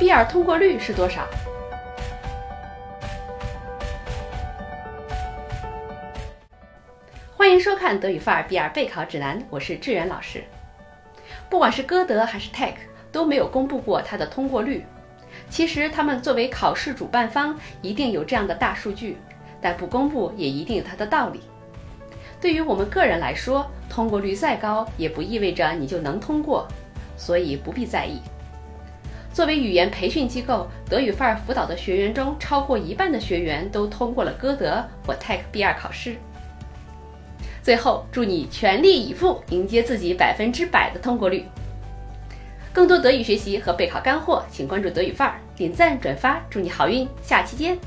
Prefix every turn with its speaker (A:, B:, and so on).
A: B2 通过率是多少？欢迎收看德语范儿 B2 备考指南，我是志远老师。不管是歌德还是 Tech，都没有公布过它的通过率。其实他们作为考试主办方，一定有这样的大数据，但不公布也一定有它的道理。对于我们个人来说，通过率再高，也不意味着你就能通过，所以不必在意。作为语言培训机构，德语范儿辅导的学员中，超过一半的学员都通过了歌德或 TEC B2 考试。最后，祝你全力以赴，迎接自己百分之百的通过率。更多德语学习和备考干货，请关注德语范儿，点赞转发，祝你好运！下期见。